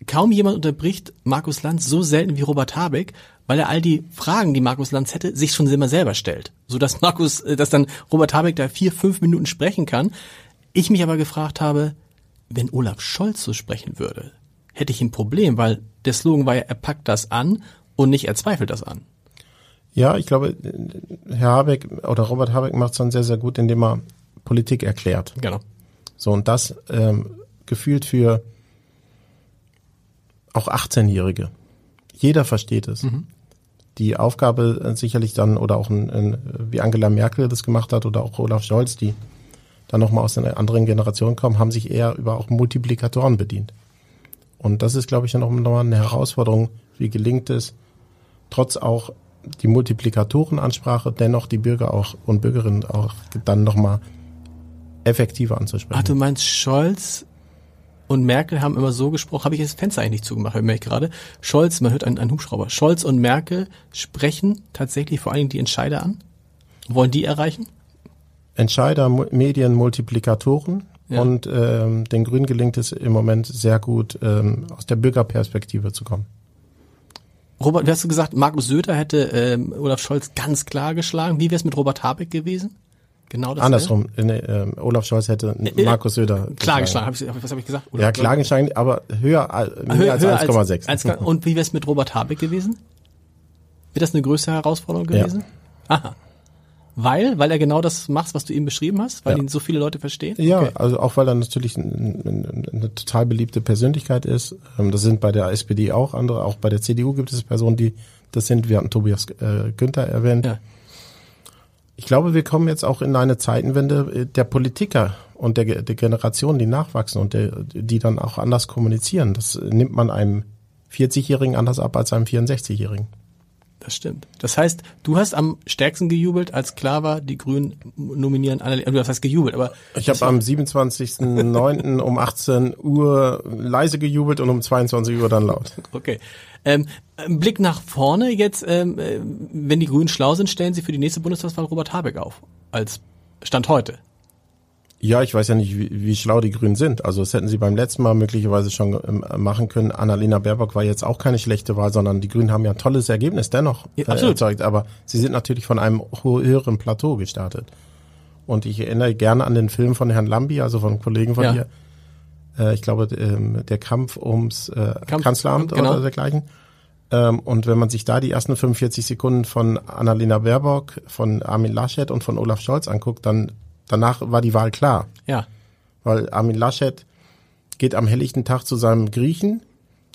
Kaum jemand unterbricht Markus Lanz so selten wie Robert Habeck, weil er all die Fragen, die Markus Lanz hätte, sich schon immer selber stellt. So dass Markus, äh, dass dann Robert Habeck da vier, fünf Minuten sprechen kann. Ich mich aber gefragt habe, wenn Olaf Scholz so sprechen würde, hätte ich ein Problem, weil der Slogan war ja, er packt das an und nicht er zweifelt das an. Ja, ich glaube, Herr Habeck oder Robert Habeck macht es dann sehr, sehr gut, indem er Politik erklärt. Genau. So, und das ähm, gefühlt für auch 18-Jährige. Jeder versteht es. Mhm. Die Aufgabe äh, sicherlich dann, oder auch ein, ein, wie Angela Merkel das gemacht hat, oder auch Olaf Scholz, die dann nochmal aus einer anderen Generation kommen, haben sich eher über auch Multiplikatoren bedient. Und das ist, glaube ich, dann auch nochmal eine Herausforderung, wie gelingt es, trotz auch die Multiplikatorenansprache, dennoch die Bürger auch und Bürgerinnen auch dann nochmal effektiver anzusprechen. Ach, du meinst Scholz und Merkel haben immer so gesprochen, habe ich das Fenster eigentlich nicht zugemacht, merke ich gerade. Scholz, man hört einen, einen Hubschrauber. Scholz und Merkel sprechen tatsächlich vor allen Dingen die Entscheider an? Wollen die erreichen? Entscheider, Medien, Multiplikatoren. Ja. Und ähm, den Grünen gelingt es im Moment sehr gut, ähm, aus der Bürgerperspektive zu kommen. Robert, wie hast du gesagt, Markus Söder hätte ähm, Olaf Scholz ganz klar geschlagen. Wie wäre es mit Robert Habeck gewesen? Genau das. Andersrum. Nee, äh, Olaf Scholz hätte äh, Markus Söder klar geschlagen. Hab ich, was habe ich gesagt? Olaf ja, geschlagen, aber höher, äh, mehr höher, als 1,6. Und wie wäre es mit Robert Habeck gewesen? Wäre das eine größere Herausforderung gewesen? Ja. Aha. Weil? Weil er genau das macht, was du eben beschrieben hast? Weil ja. ihn so viele Leute verstehen? Ja, okay. also auch weil er natürlich ein, ein, eine total beliebte Persönlichkeit ist. Ähm, das sind bei der SPD auch andere. Auch bei der CDU gibt es Personen, die das sind. Wir hatten Tobias äh, Günther erwähnt. Ja. Ich glaube, wir kommen jetzt auch in eine Zeitenwende äh, der Politiker und der, der Generationen, die nachwachsen und der, die dann auch anders kommunizieren. Das nimmt man einem 40-Jährigen anders ab als einem 64-Jährigen. Das stimmt. Das heißt, du hast am stärksten gejubelt, als klar war, die Grünen nominieren Annalena. Du hast gejubelt, aber ich habe am 27.09. um 18 Uhr leise gejubelt und um 22 Uhr dann laut. Okay. Ähm, Blick nach vorne jetzt, ähm, äh, wenn die Grünen schlau sind, stellen sie für die nächste Bundestagswahl Robert Habeck auf als Stand heute. Ja, ich weiß ja nicht, wie, wie schlau die Grünen sind. Also das hätten sie beim letzten Mal möglicherweise schon ähm, machen können. Annalena Baerbock war jetzt auch keine schlechte Wahl, sondern die Grünen haben ja ein tolles Ergebnis dennoch ja, äh, erzeugt. Aber sie sind natürlich von einem höheren Plateau gestartet. Und ich erinnere gerne an den Film von Herrn Lambi, also von Kollegen von ja. hier. Äh, ich glaube, ähm, der Kampf ums äh, Kampf, Kanzleramt genau. oder dergleichen. Ähm, und wenn man sich da die ersten 45 Sekunden von Annalena Baerbock, von Armin Laschet und von Olaf Scholz anguckt, dann Danach war die Wahl klar. Ja. Weil Armin Laschet geht am helllichten Tag zu seinem Griechen,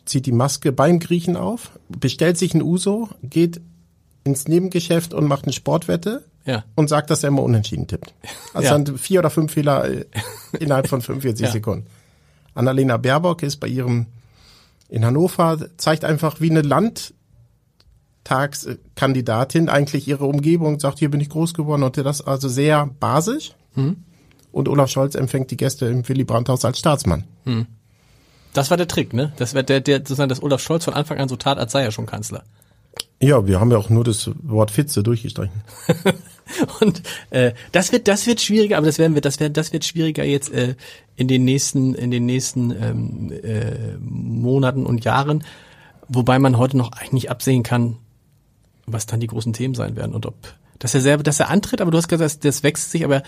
zieht die Maske beim Griechen auf, bestellt sich ein Uso, geht ins Nebengeschäft und macht eine Sportwette ja. und sagt, dass er immer unentschieden tippt. Also ja. dann vier oder fünf Fehler äh, innerhalb von 45 ja. Sekunden. Annalena Baerbock ist bei ihrem in Hannover, zeigt einfach wie eine Land, Tagskandidatin eigentlich ihre Umgebung sagt, hier bin ich groß geworden und das also sehr basisch. Hm. Und Olaf Scholz empfängt die Gäste im Willy Brandt-Haus als Staatsmann. Hm. Das war der Trick, ne? Das wird der, der, sozusagen, dass Olaf Scholz von Anfang an so tat, als sei er schon Kanzler. Ja, wir haben ja auch nur das Wort Fitze durchgestrichen. und äh, das wird das wird schwieriger, aber das werden wir das wird das wird schwieriger jetzt äh, in den nächsten in den nächsten ähm, äh, Monaten und Jahren, wobei man heute noch eigentlich nicht absehen kann, was dann die großen Themen sein werden und ob, dass er selber, dass er antritt, aber du hast gesagt, das, wächst sich, aber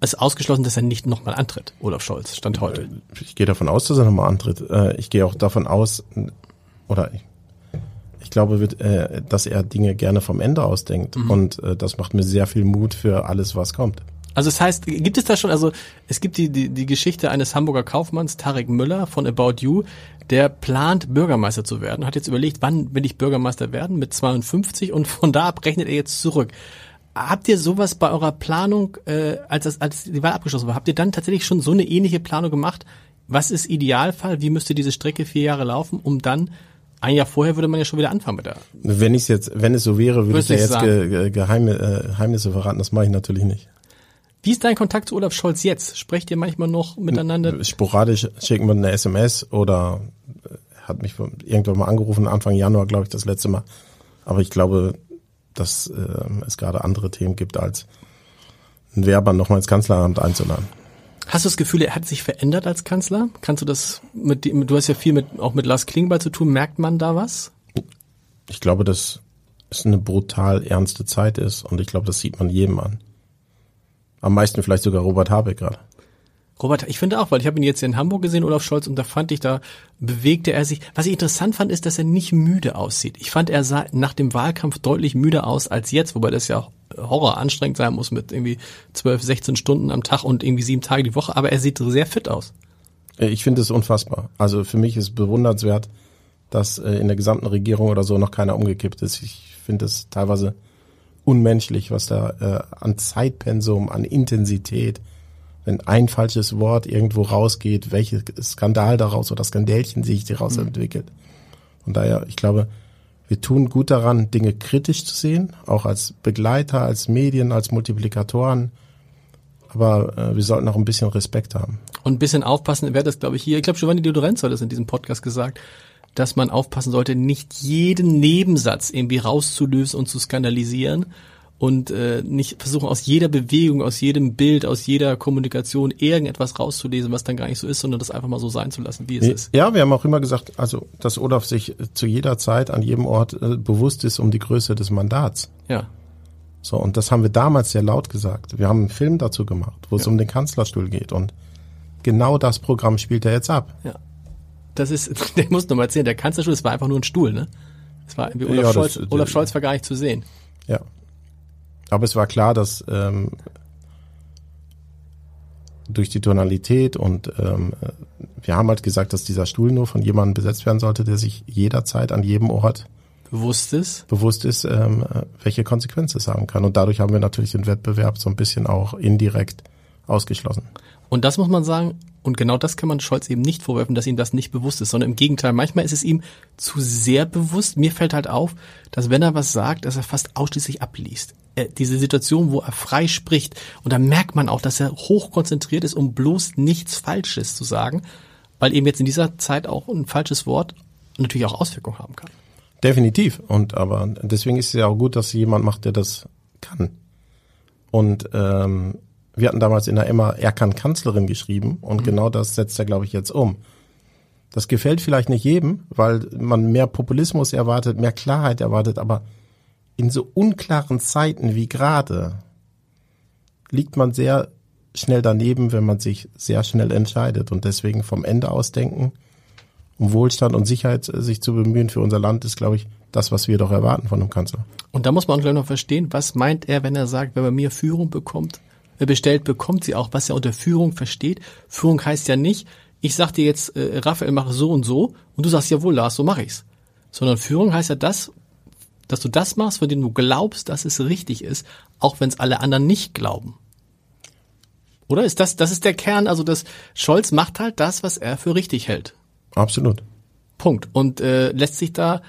es ist ausgeschlossen, dass er nicht nochmal antritt, Olaf Scholz, Stand heute. Ich gehe davon aus, dass er nochmal antritt. Äh, ich gehe auch davon aus, oder ich, ich glaube, äh, dass er Dinge gerne vom Ende ausdenkt. Mhm. Und äh, das macht mir sehr viel Mut für alles, was kommt. Also es heißt, gibt es da schon, also es gibt die, die, die Geschichte eines Hamburger Kaufmanns, Tarek Müller von About You, der plant, Bürgermeister zu werden, hat jetzt überlegt, wann will ich Bürgermeister werden, mit 52 und von da ab rechnet er jetzt zurück. Habt ihr sowas bei eurer Planung, äh, als, das, als die Wahl abgeschlossen war, habt ihr dann tatsächlich schon so eine ähnliche Planung gemacht? Was ist Idealfall? Wie müsste diese Strecke vier Jahre laufen, um dann ein Jahr vorher würde man ja schon wieder anfangen mit der. Wenn ich jetzt, wenn es so wäre, würde ich ja jetzt ge, Geheime, äh, Geheimnisse verraten. Das mache ich natürlich nicht. Wie ist dein Kontakt zu Olaf Scholz jetzt? Sprecht ihr manchmal noch miteinander? Sporadisch schicken wir eine SMS oder äh, hat mich irgendwann mal angerufen, Anfang Januar, glaube ich, das letzte Mal. Aber ich glaube, dass äh, es gerade andere Themen gibt, als einen Werber nochmal ins Kanzleramt einzuladen. Hast du das Gefühl, er hat sich verändert als Kanzler? Kannst du das mit, dem, du hast ja viel mit, auch mit Lars Klingbeil zu tun, merkt man da was? Ich glaube, dass es eine brutal ernste Zeit ist und ich glaube, das sieht man jedem an. Am meisten vielleicht sogar Robert Habeck gerade. Robert, ich finde auch, weil ich habe ihn jetzt in Hamburg gesehen, Olaf Scholz, und da fand ich, da bewegte er sich. Was ich interessant fand, ist, dass er nicht müde aussieht. Ich fand, er sah nach dem Wahlkampf deutlich müde aus als jetzt, wobei das ja Horror anstrengend sein muss mit irgendwie 12, 16 Stunden am Tag und irgendwie sieben Tage die Woche, aber er sieht sehr fit aus. Äh, ich finde es unfassbar. Also für mich ist bewundernswert, dass äh, in der gesamten Regierung oder so noch keiner umgekippt ist. Ich finde es teilweise unmenschlich, was da äh, an Zeitpensum, an Intensität, wenn ein falsches Wort irgendwo rausgeht, welches Skandal daraus oder Skandälchen sich daraus mhm. entwickelt. Und daher, ich glaube, wir tun gut daran, Dinge kritisch zu sehen, auch als Begleiter, als Medien, als Multiplikatoren. Aber äh, wir sollten auch ein bisschen Respekt haben. Und ein bisschen aufpassen, wer das, glaube ich, hier, ich glaube, Giovanni Deodorenzo hat das in diesem Podcast gesagt, dass man aufpassen sollte, nicht jeden Nebensatz irgendwie rauszulösen und zu skandalisieren und äh, nicht versuchen aus jeder Bewegung, aus jedem Bild, aus jeder Kommunikation irgendetwas rauszulesen, was dann gar nicht so ist, sondern das einfach mal so sein zu lassen, wie es ist. Ja, wir haben auch immer gesagt, also dass Olaf sich zu jeder Zeit an jedem Ort äh, bewusst ist um die Größe des Mandats. Ja. So, und das haben wir damals sehr laut gesagt. Wir haben einen Film dazu gemacht, wo es um den Kanzlerstuhl geht. Und genau das Programm spielt er jetzt ab. Ja das ist, der muss noch mal erzählen, der Kanzlerstuhl, das war einfach nur ein Stuhl, ne? Es war irgendwie Olaf, ja, Scholz, das, Olaf Scholz war gar nicht zu sehen. Ja. Aber es war klar, dass ähm, durch die Tonalität und ähm, wir haben halt gesagt, dass dieser Stuhl nur von jemandem besetzt werden sollte, der sich jederzeit an jedem Ort bewusst ist, bewusst ist, ähm, welche Konsequenzen es haben kann. Und dadurch haben wir natürlich den Wettbewerb so ein bisschen auch indirekt ausgeschlossen. Und das muss man sagen, und genau das kann man Scholz eben nicht vorwerfen, dass ihm das nicht bewusst ist, sondern im Gegenteil, manchmal ist es ihm zu sehr bewusst. Mir fällt halt auf, dass wenn er was sagt, dass er fast ausschließlich abliest. Er, diese Situation, wo er frei spricht, und da merkt man auch, dass er hochkonzentriert ist, um bloß nichts Falsches zu sagen, weil eben jetzt in dieser Zeit auch ein falsches Wort natürlich auch Auswirkungen haben kann. Definitiv. Und aber deswegen ist es ja auch gut, dass jemand macht, der das kann. Und ähm, wir hatten damals in der Emma, er kann Kanzlerin geschrieben und mhm. genau das setzt er, glaube ich, jetzt um. Das gefällt vielleicht nicht jedem, weil man mehr Populismus erwartet, mehr Klarheit erwartet, aber in so unklaren Zeiten wie gerade liegt man sehr schnell daneben, wenn man sich sehr schnell entscheidet und deswegen vom Ende aus denken, um Wohlstand und Sicherheit sich zu bemühen für unser Land, ist, glaube ich, das, was wir doch erwarten von einem Kanzler. Und da muss man gleich noch verstehen, was meint er, wenn er sagt, wenn man mir Führung bekommt, bestellt, bekommt sie auch, was er unter Führung versteht. Führung heißt ja nicht, ich sag dir jetzt, äh, Raphael, mache so und so und du sagst, jawohl, Lars, so mache ich's. Sondern Führung heißt ja das, dass du das machst, von dem du glaubst, dass es richtig ist, auch wenn es alle anderen nicht glauben. Oder ist das, das ist der Kern, also das Scholz macht halt das, was er für richtig hält. Absolut. Punkt. Und äh, lässt sich da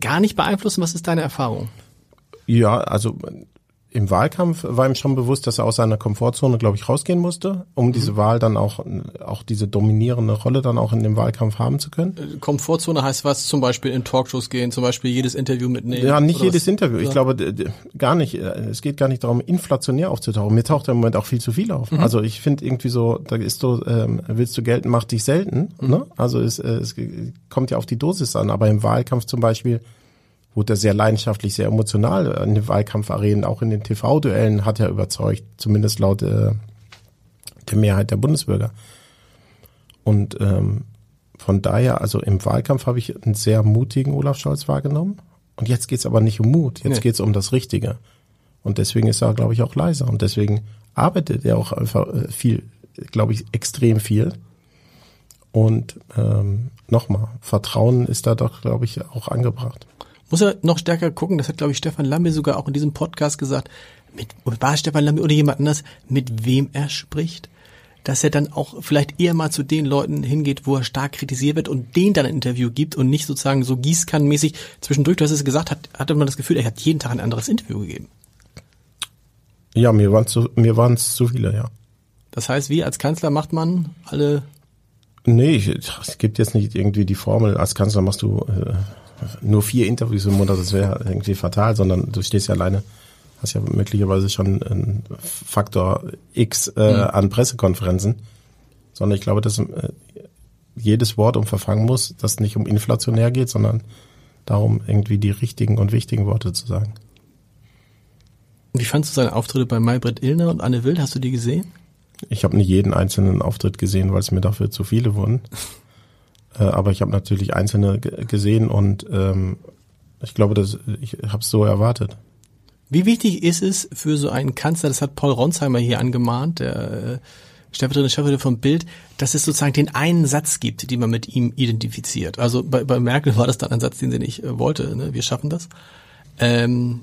gar nicht beeinflussen. Was ist deine Erfahrung? Ja, also im Wahlkampf war ihm schon bewusst, dass er aus seiner Komfortzone, glaube ich, rausgehen musste, um mhm. diese Wahl dann auch, auch diese dominierende Rolle dann auch in dem Wahlkampf haben zu können. Äh, Komfortzone heißt was? Zum Beispiel in Talkshows gehen, zum Beispiel jedes Interview mitnehmen? Ja, nicht jedes was? Interview. Ich ja. glaube gar nicht. Äh, es geht gar nicht darum, inflationär aufzutauchen. Mir taucht im Moment auch viel zu viel auf. Mhm. Also ich finde irgendwie so, da ist so, ähm, willst du gelten, mach dich selten. Mhm. Ne? Also es, äh, es kommt ja auf die Dosis an. Aber im Wahlkampf zum Beispiel wurde er sehr leidenschaftlich, sehr emotional in den Wahlkampfarenen, auch in den TV-Duellen hat er überzeugt, zumindest laut äh, der Mehrheit der Bundesbürger. Und ähm, von daher, also im Wahlkampf habe ich einen sehr mutigen Olaf Scholz wahrgenommen. Und jetzt geht's aber nicht um Mut, jetzt nee. geht's um das Richtige. Und deswegen ist er, glaube ich, auch leiser. Und deswegen arbeitet er auch einfach äh, viel, glaube ich, extrem viel. Und ähm, nochmal, Vertrauen ist da doch, glaube ich, auch angebracht muss er noch stärker gucken, das hat, glaube ich, Stefan Lambe sogar auch in diesem Podcast gesagt, mit, war Stefan Lambe oder jemand anders, mit wem er spricht, dass er dann auch vielleicht eher mal zu den Leuten hingeht, wo er stark kritisiert wird und denen dann ein Interview gibt und nicht sozusagen so gießkannenmäßig zwischendurch, du hast es gesagt, hat, hatte man das Gefühl, er hat jeden Tag ein anderes Interview gegeben. Ja, mir waren es zu, mir waren es zu viele, ja. Das heißt, wie als Kanzler macht man alle Nee, es gibt jetzt nicht irgendwie die Formel, als Kanzler machst du äh, nur vier Interviews im Monat, das wäre irgendwie fatal, sondern du stehst ja alleine, hast ja möglicherweise schon einen Faktor X äh, mhm. an Pressekonferenzen, sondern ich glaube, dass äh, jedes Wort umverfangen muss, das nicht um inflationär geht, sondern darum, irgendwie die richtigen und wichtigen Worte zu sagen. Wie fandst du seine Auftritte bei Maybrit Illner und Anne Wild? Hast du die gesehen? Ich habe nicht jeden einzelnen Auftritt gesehen, weil es mir dafür zu viele wurden. äh, aber ich habe natürlich einzelne gesehen und ähm, ich glaube, dass ich habe es so erwartet. Wie wichtig ist es für so einen Kanzler, das hat Paul Ronsheimer hier angemahnt, der äh, stellvertretende Chefredakteur vom Bild, dass es sozusagen den einen Satz gibt, den man mit ihm identifiziert. Also bei, bei Merkel war das dann ein Satz, den sie nicht äh, wollte. Ne? Wir schaffen das. Ähm,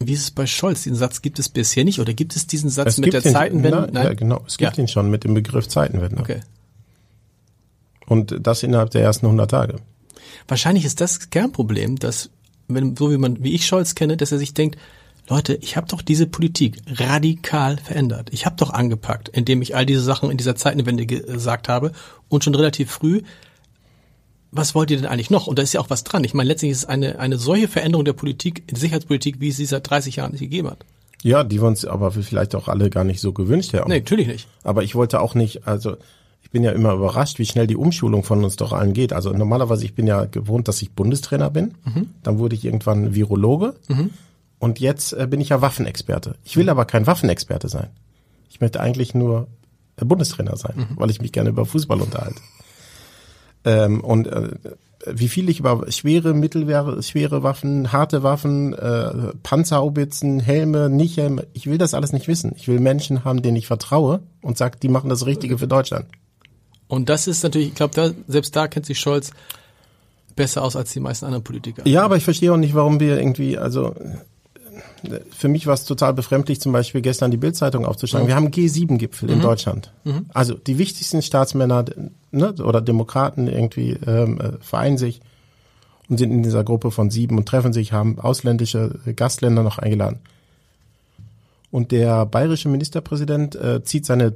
wie ist es bei Scholz? Diesen Satz gibt es bisher nicht oder gibt es diesen Satz es mit der den, Zeitenwende? Na, ja, genau. Es gibt ja. ihn schon mit dem Begriff Zeitenwende. Okay. Und das innerhalb der ersten 100 Tage. Wahrscheinlich ist das Kernproblem, dass wenn so wie man wie ich Scholz kenne, dass er sich denkt, Leute, ich habe doch diese Politik radikal verändert. Ich habe doch angepackt, indem ich all diese Sachen in dieser Zeitenwende gesagt habe und schon relativ früh. Was wollt ihr denn eigentlich noch? Und da ist ja auch was dran. Ich meine, letztlich ist es eine, eine solche Veränderung der Politik, der Sicherheitspolitik, wie es sie seit 30 Jahren nicht gegeben hat. Ja, die wir uns aber vielleicht auch alle gar nicht so gewünscht haben. Nee, natürlich nicht. Aber ich wollte auch nicht, also bin ja immer überrascht, wie schnell die Umschulung von uns doch allen geht. Also normalerweise, ich bin ja gewohnt, dass ich Bundestrainer bin. Mhm. Dann wurde ich irgendwann Virologe. Mhm. Und jetzt äh, bin ich ja Waffenexperte. Ich will aber kein Waffenexperte sein. Ich möchte eigentlich nur äh, Bundestrainer sein, mhm. weil ich mich gerne über Fußball unterhalte. Ähm, und äh, wie viel ich über schwere, mittelschwere schwere Waffen, harte Waffen, äh, Panzerhaubitzen, Helme, nicht Helme, ich will das alles nicht wissen. Ich will Menschen haben, denen ich vertraue und sage, die machen das Richtige für Deutschland. Und das ist natürlich, ich glaube, da, selbst da kennt sich Scholz besser aus als die meisten anderen Politiker. Ja, aber ich verstehe auch nicht, warum wir irgendwie, also für mich war es total befremdlich, zum Beispiel gestern die Bildzeitung aufzuschlagen. Mhm. Wir haben G7-Gipfel mhm. in Deutschland. Mhm. Also die wichtigsten Staatsmänner ne, oder Demokraten irgendwie ähm, äh, vereinen sich und sind in dieser Gruppe von sieben und treffen sich, haben ausländische Gastländer noch eingeladen. Und der bayerische Ministerpräsident äh, zieht seine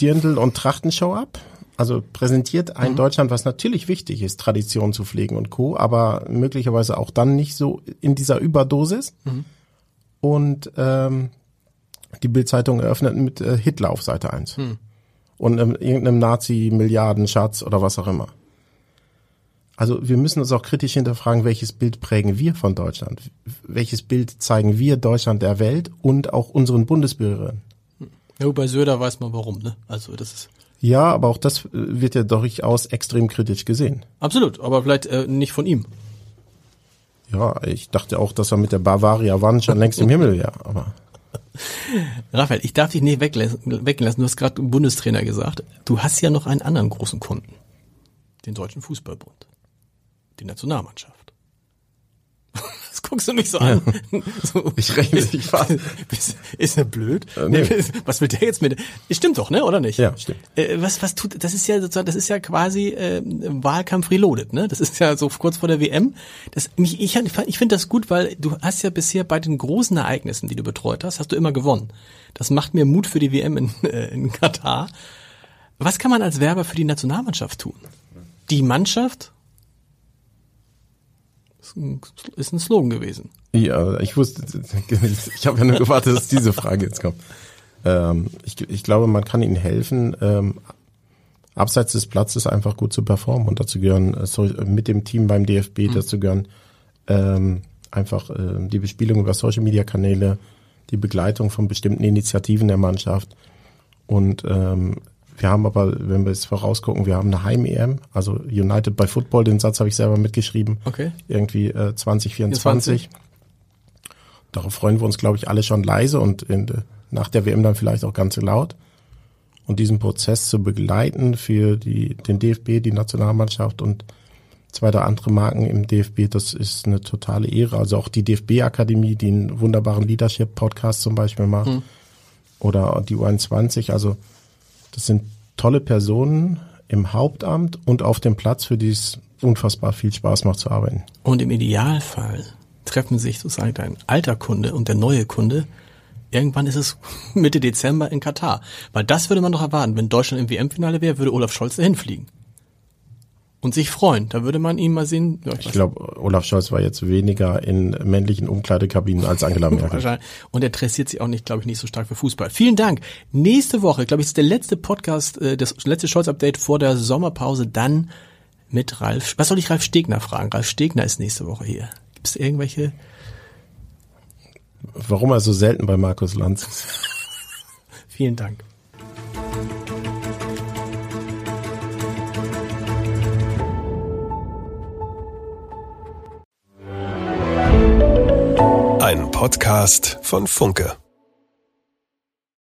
Dirndl- und Trachtenshow ab. Also präsentiert ein mhm. Deutschland, was natürlich wichtig ist, Tradition zu pflegen und Co., aber möglicherweise auch dann nicht so in dieser Überdosis. Mhm und ähm, die Bildzeitung eröffnet mit äh, Hitler auf Seite 1. Hm. Und ähm, irgendeinem Nazi-Milliardenschatz oder was auch immer. Also wir müssen uns auch kritisch hinterfragen, welches Bild prägen wir von Deutschland? Welches Bild zeigen wir Deutschland der Welt und auch unseren Bundesbürgerinnen? Ja, bei Söder weiß man warum, ne? Also das ist. Ja, aber auch das äh, wird ja durchaus extrem kritisch gesehen. Absolut, aber vielleicht äh, nicht von ihm. Ja, ich dachte auch, dass er mit der Bavaria One schon längst im Himmel wäre, aber. Raphael, ich darf dich nicht weglassen. Du hast gerade Bundestrainer gesagt. Du hast ja noch einen anderen großen Kunden. Den Deutschen Fußballbund. Die Nationalmannschaft. Was guckst du mich so an? Ja. So, ich rechne nicht fast. Ist, ist er blöd? Äh, nee. Was will der jetzt mit? Stimmt doch, ne? Oder nicht? Ja, stimmt. Äh, was, was tut, das ist ja sozusagen, das ist ja quasi äh, Wahlkampf reloaded, ne? Das ist ja so kurz vor der WM. Das, mich, ich ich finde das gut, weil du hast ja bisher bei den großen Ereignissen, die du betreut hast, hast du immer gewonnen. Das macht mir Mut für die WM in, äh, in Katar. Was kann man als Werber für die Nationalmannschaft tun? Die Mannschaft ist ein Slogan gewesen. Ja, ich wusste, ich habe ja nur gewartet, dass diese Frage jetzt kommt. Ähm, ich, ich glaube, man kann ihnen helfen, ähm, abseits des Platzes einfach gut zu performen und dazu gehören, äh, mit dem Team beim DFB, mhm. dazu gehören ähm, einfach äh, die Bespielung über Social Media Kanäle, die Begleitung von bestimmten Initiativen der Mannschaft und ähm, wir haben aber, wenn wir jetzt vorausgucken, wir haben eine Heim-EM, also United by Football, den Satz habe ich selber mitgeschrieben. Okay. Irgendwie äh, 2024. 20. Darauf freuen wir uns, glaube ich, alle schon leise und in, nach der WM dann vielleicht auch ganz laut. Und diesen Prozess zu begleiten für die, den DFB, die Nationalmannschaft und zwei oder andere Marken im DFB, das ist eine totale Ehre. Also auch die DFB-Akademie, die einen wunderbaren Leadership-Podcast zum Beispiel macht. Mhm. Oder die U21, also das sind tolle Personen im Hauptamt und auf dem Platz, für die es unfassbar viel Spaß macht zu arbeiten. Und im Idealfall treffen sich sozusagen dein alter Kunde und der neue Kunde. Irgendwann ist es Mitte Dezember in Katar. Weil das würde man doch erwarten. Wenn Deutschland im WM-Finale wäre, würde Olaf Scholz dahin fliegen und sich freuen. Da würde man ihn mal sehen. Ja, ich, ich glaube, Olaf Scholz war jetzt weniger in männlichen Umkleidekabinen als Angela Merkel. und er interessiert sich auch nicht, glaube ich, nicht so stark für Fußball. Vielen Dank. Nächste Woche, glaube ich, ist der letzte Podcast, äh, das letzte Scholz-Update vor der Sommerpause. Dann mit Ralf. Was soll ich Ralf Stegner fragen? Ralf Stegner ist nächste Woche hier. Gibt es irgendwelche? Warum er so selten bei Markus Lanz ist? Vielen Dank. Podcast von Funke.